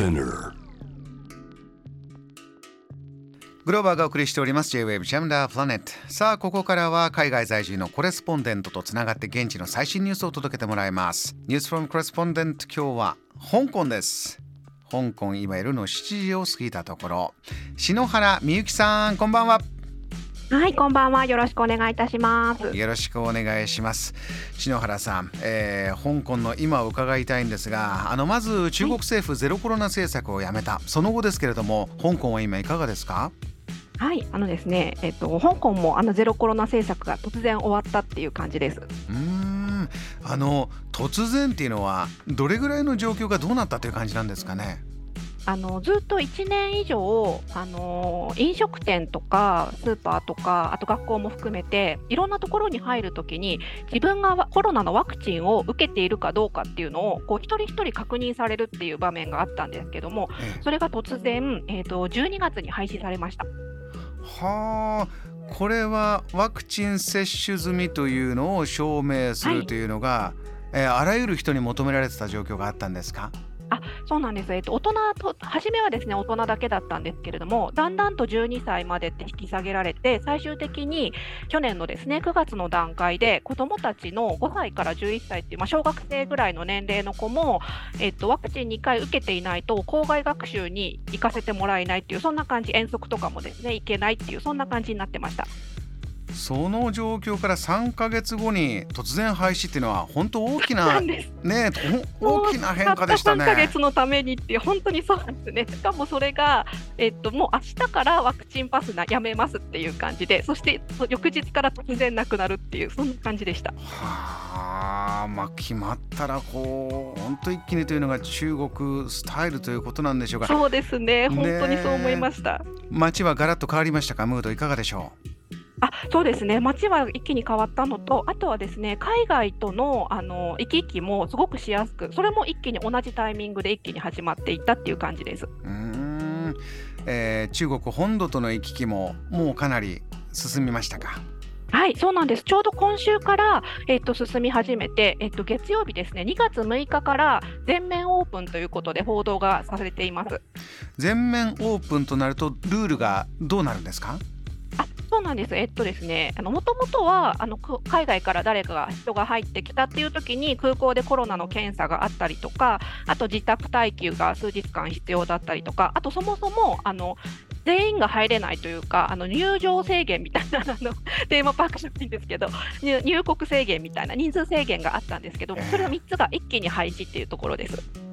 Spinner. グローバーがお送りしております。J-Wave ジャムダープラネットさあここからは海外在住のコレスポンデントとつながって現地の最新ニュースを届けてもらいます。ニュースフォームコレスポンデント今日は香港です。香港今夜の7時を過ぎたところ。篠原美幸さんこんばんは。はい、こんばんは。よろしくお願いいたします。よろしくお願いします篠原さん、えー香港の今を伺いたいんですがあのまず中国政府ゼロコロナ政策をやめた、その後ですけれども香港は今いかがですか？はい、あのですね、えっと香港もあのゼロコロナ政策が突然終わったっていう感じです。うーんあの突然っていうのはどれぐらいの状況がどうなったという感じなんですかね？あのずっと1年以上、あの飲食店とかスーパーとかあと学校も含めていろんなところに入るときに自分がコロナのワクチンを受けているかどうかっていうのをこう一人一人確認されるっていう場面があったんですけどもええ。それが突然、えっと12月に廃止されました。はあこれはワクチン接種済みというのを証明するというのが、えーあらゆる人に求められてた状況があったんですか？そうなんです、えっと、大人と初めはですね大人だけだったんですけれども、だんだんと12歳までって引き下げられて、最終的に去年のですね9月の段階で、子どもたちの5歳から11歳っていう、まあ、小学生ぐらいの年齢の子も、えっと、ワクチン2回受けていないと、校外学習に行かせてもらえないっていう、そんな感じ、遠足とかもですね行けないっていう、そんな感じになってました。その状況から3ヶ月後に突然廃止っていうのは本当大きなねほ大きな変化でしたね。たった3ヶ月のためにっていう本当にそうなんですね。しかもそれが、えっと、もう明日からワクチンパスなやめますっていう感じで、そしてそ翌日から突然なくなるっていう、そんな感じでした。はあまあ決まったらこう本当一気にというのが中国スタイルということなんでしょうか。そうですね、ね本当にそう思いました。街はガラッと変わりましたか？ムードいかがでしょあそうですね、街は一気に変わったのと、あとはですね、海外とのあの行き来もすごくしやすく、それも一気に同じタイミングで一気に始まっていったっていう感じです。うん、えー中国本土との行き来ももうかなり進みましたか？はい、そうなんです。ちょうど今週から、えっと、進み始めて、えっと、月曜日ですね、2月6日から全面オープンということで報道がされています。全面オープンとなるとルールがどうなるんですか？あそうなんです。えっとですね、あの、もともとは、あの、く海外から誰かが、人が入ってきたっていう時に、空港でコロナの検査があったりとか、あと自宅待機が数日間必要だったりとか、あとそもそも、あの、全員が入れないというか、あの入場制限みたいな、あのテーマパークじゃないんですけど、入入国制限みたいな人数制限があったんですけども、それの3つが一気に廃止っていうところです。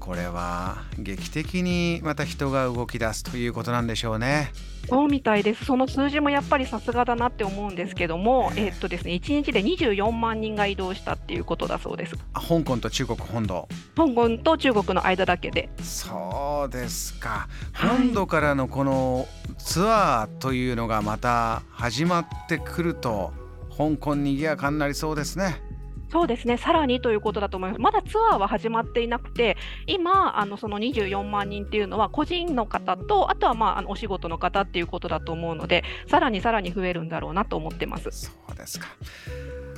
これは劇的にまた人が動き出すということなんでしょうねそうみたいです。その数字もやっぱりさすがだなって思うんですけども、えっとですね、1日で24万人が移動したっていうことだそうです。あ香港と中国本土香港と中国の間だけで。そうですかはい本土からのこのツアーというのがまた始まってくると香港にぎやかになりそうですねそうですね、さらにということだと思います。まだツアーは始まっていなくて、今、あのその24万人っていうのは、個人の方と、あとは、まあ、あのお仕事の方っていうことだと思うので、さらにさらに増えるんだろうなと思ってます。そうですか。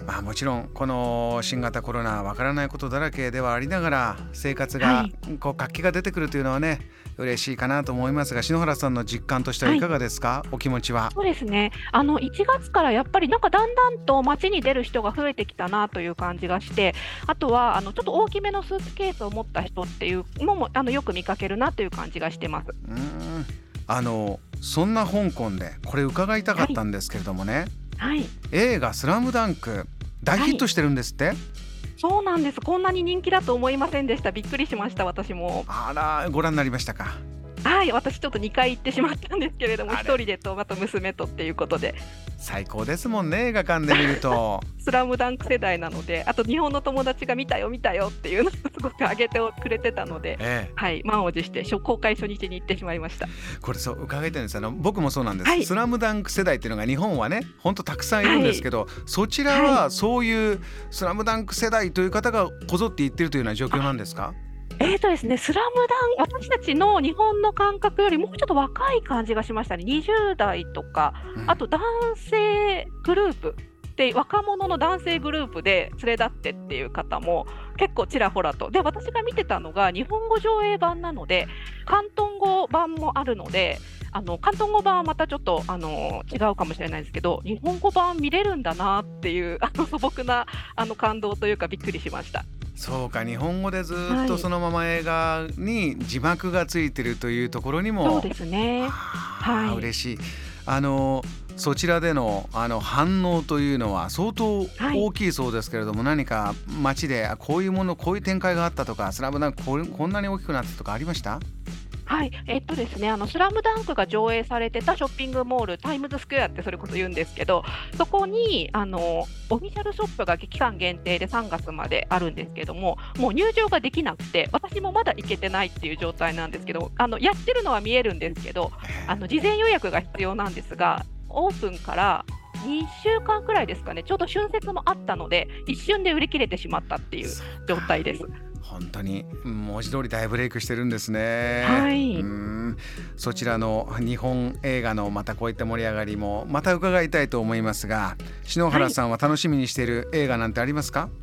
まあもちろんこの新型コロナわからないことだらけではありながら生活がはいこう活気が出てくるというのはね嬉しいかなと思いますが篠原さんの実感としてはいかがですか、お気持ちは。そうですね。あの1月からやっぱりなんかだんだんと街に出る人が増えてきたなという感じがして、あとはあのちょっと大きめのスーツケースを持った人っていうのもあのよく見かけるなという感じがしてます。うーんあのそんな香港でこれ伺いたかったんですけれどもね、はい。映画「スラムダンク大ヒットしてるんですって、そうなんです。こんなに人気だと思いませんでした。びっくりしました。私も。あらご覧になりましたか？はい。私ちょっと2回行ってしまったんですけれども、あれ。1人でとまた娘とっていうことで、最高ですもんね映画館で見ると。スラムダンク世代なので、あと日本の友達が見たよ見たよっていうのをすごく上げてくれてたので。ええ。はい、満を持して初公開初日に行ってしまいました。これそう伺いたいんです。あの僕もそうなんです、はい。スラムダンク世代っていうのが日本はねほんとたくさんいるんですけど、そちらはそういうスラムダンク世代という方がこぞって言ってるというような状況なんですか？えーとですね、スラムダン私たちの日本の感覚よりもうちょっと若い感じがしましたね。20代とか、うんあと男性グループで若者の男性グループで連れ立ってっていう方も結構ちらほらと。で、私が見てたのが日本語上映版なので、広東語版もあるので、あの広東語版はまたちょっとあの違うかもしれないですけど、日本語版見れるんだなっていうあの素朴なあの感動というかびっくりしました。そうか日本語でずっとそのまま映画に字幕がついてるというところにも、そうですね、はい、嬉しい。あのそちらでのあの反応というのは相当大きいそうですけれども、はい、何か街でこういうものこういう展開があったとかスラムダンクこんなに大きくなったとかありました？はい、えっとですね、あのスラムダンクが上映されてたショッピングモール、タイムズスクエアってそれこそ言うんですけど、そこにあのオフィシャルショップが期間限定で3月まであるんですけども、もう入場ができなくて、私もまだ行けてないっていう状態なんですけど、あのやってるのは見えるんですけど、あの事前予約が必要なんですが、オープンから2週間くらいですかね、ちょうど春節もあったので、一瞬で売り切れてしまったっていう状態です。本当に文字通り大ブレイクしてるんですね。はい、うん。そちらの日本映画のまたこういった盛り上がりもまた伺いたいと思いますが篠原さんは楽しみにしている映画なんてありますか、はい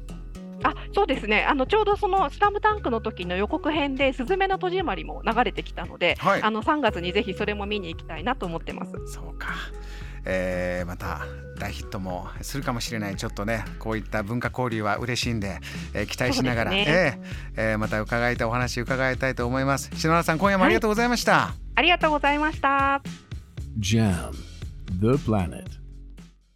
あそうですね。あのちょうどその「スラムダンクの時の予告編で「すずめの戸締まり」も流れてきたので、はい、あの3月にぜひそれも見に行きたいなと思ってます。そうか。えー、また大ヒットもするかもしれない。ちょっとねこういった文化交流は嬉しいんで、えー、期待しながら、ね。えー、えー、また伺いたいお話伺いたいと思います。篠原さん今夜もありがとうございました、はい、ありがとうございました。JAM The Planet